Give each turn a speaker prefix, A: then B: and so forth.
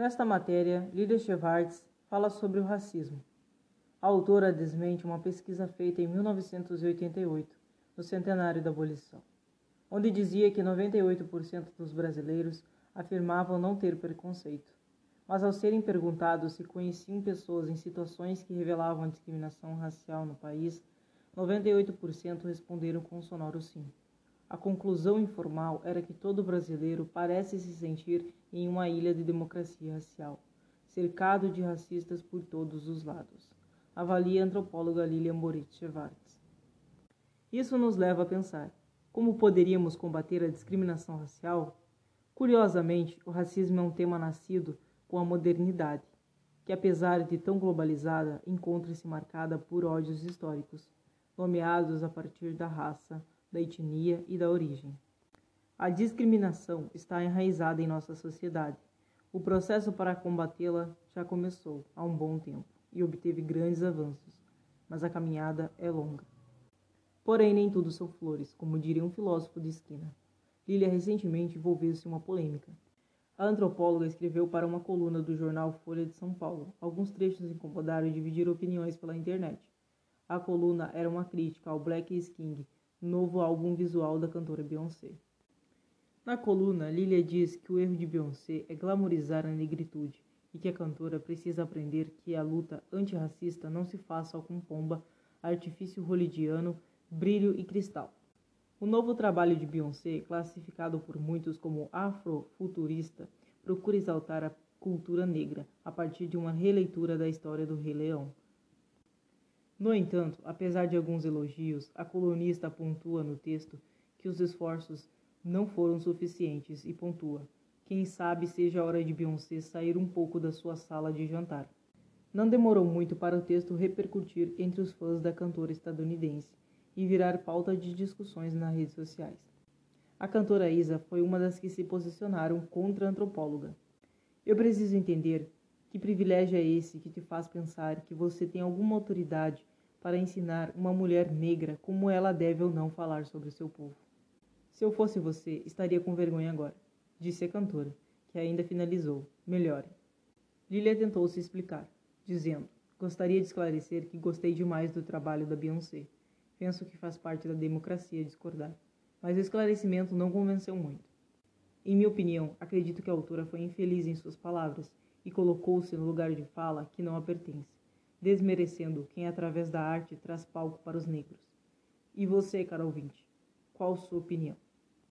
A: Nesta matéria, Lilia Schwartz fala sobre o racismo. A autora desmente uma pesquisa feita em 1988, no centenário da abolição, onde dizia que 98% dos brasileiros afirmavam não ter preconceito, mas ao serem perguntados se conheciam pessoas em situações que revelavam discriminação racial no país, 98% responderam com um sonoro sim. A conclusão informal era que todo brasileiro parece se sentir em uma ilha de democracia racial, cercado de racistas por todos os lados. Avalia a antropóloga Lilian Moritz Schwartz. Isso nos leva a pensar: como poderíamos combater a discriminação racial? Curiosamente, o racismo é um tema nascido com a modernidade, que apesar de tão globalizada, encontra-se marcada por ódios históricos, nomeados a partir da raça, da etnia e da origem. A discriminação está enraizada em nossa sociedade. O processo para combatê-la já começou há um bom tempo e obteve grandes avanços, mas a caminhada é longa. Porém, nem tudo são flores, como diria um filósofo de esquina. Lilia recentemente envolveu-se em uma polêmica. A antropóloga escreveu para uma coluna do jornal Folha de São Paulo. Alguns trechos incomodaram e dividiram opiniões pela internet. A coluna era uma crítica ao Black is King, novo álbum visual da cantora Beyoncé. Na coluna, Lilia diz que o erro de Beyoncé é glamorizar a negritude e que a cantora precisa aprender que a luta antirracista não se faça com pomba, artifício holidiano, brilho e cristal. O novo trabalho de Beyoncé, classificado por muitos como afrofuturista, procura exaltar a cultura negra a partir de uma releitura da história do Rei Leão. No entanto, apesar de alguns elogios, a colunista pontua no texto que os esforços não foram suficientes e pontua: quem sabe seja a hora de Beyoncé sair um pouco da sua sala de jantar. Não demorou muito para o texto repercutir entre os fãs da cantora estadunidense e virar pauta de discussões nas redes sociais. A cantora Isa foi uma das que se posicionaram contra a antropóloga. Eu preciso entender que privilégio é esse que te faz pensar que você tem alguma autoridade para ensinar uma mulher negra como ela deve ou não falar sobre o seu povo. Se eu fosse você, estaria com vergonha agora, disse a cantora, que ainda finalizou. Melhore. Lilia tentou se explicar, dizendo: Gostaria de esclarecer que gostei demais do trabalho da Beyoncé. Penso que faz parte da democracia discordar. Mas o esclarecimento não convenceu muito. Em minha opinião, acredito que a autora foi infeliz em suas palavras e colocou-se no lugar de fala que não a pertence desmerecendo quem através da arte traz palco para os negros. E você, caro ouvinte, qual sua opinião?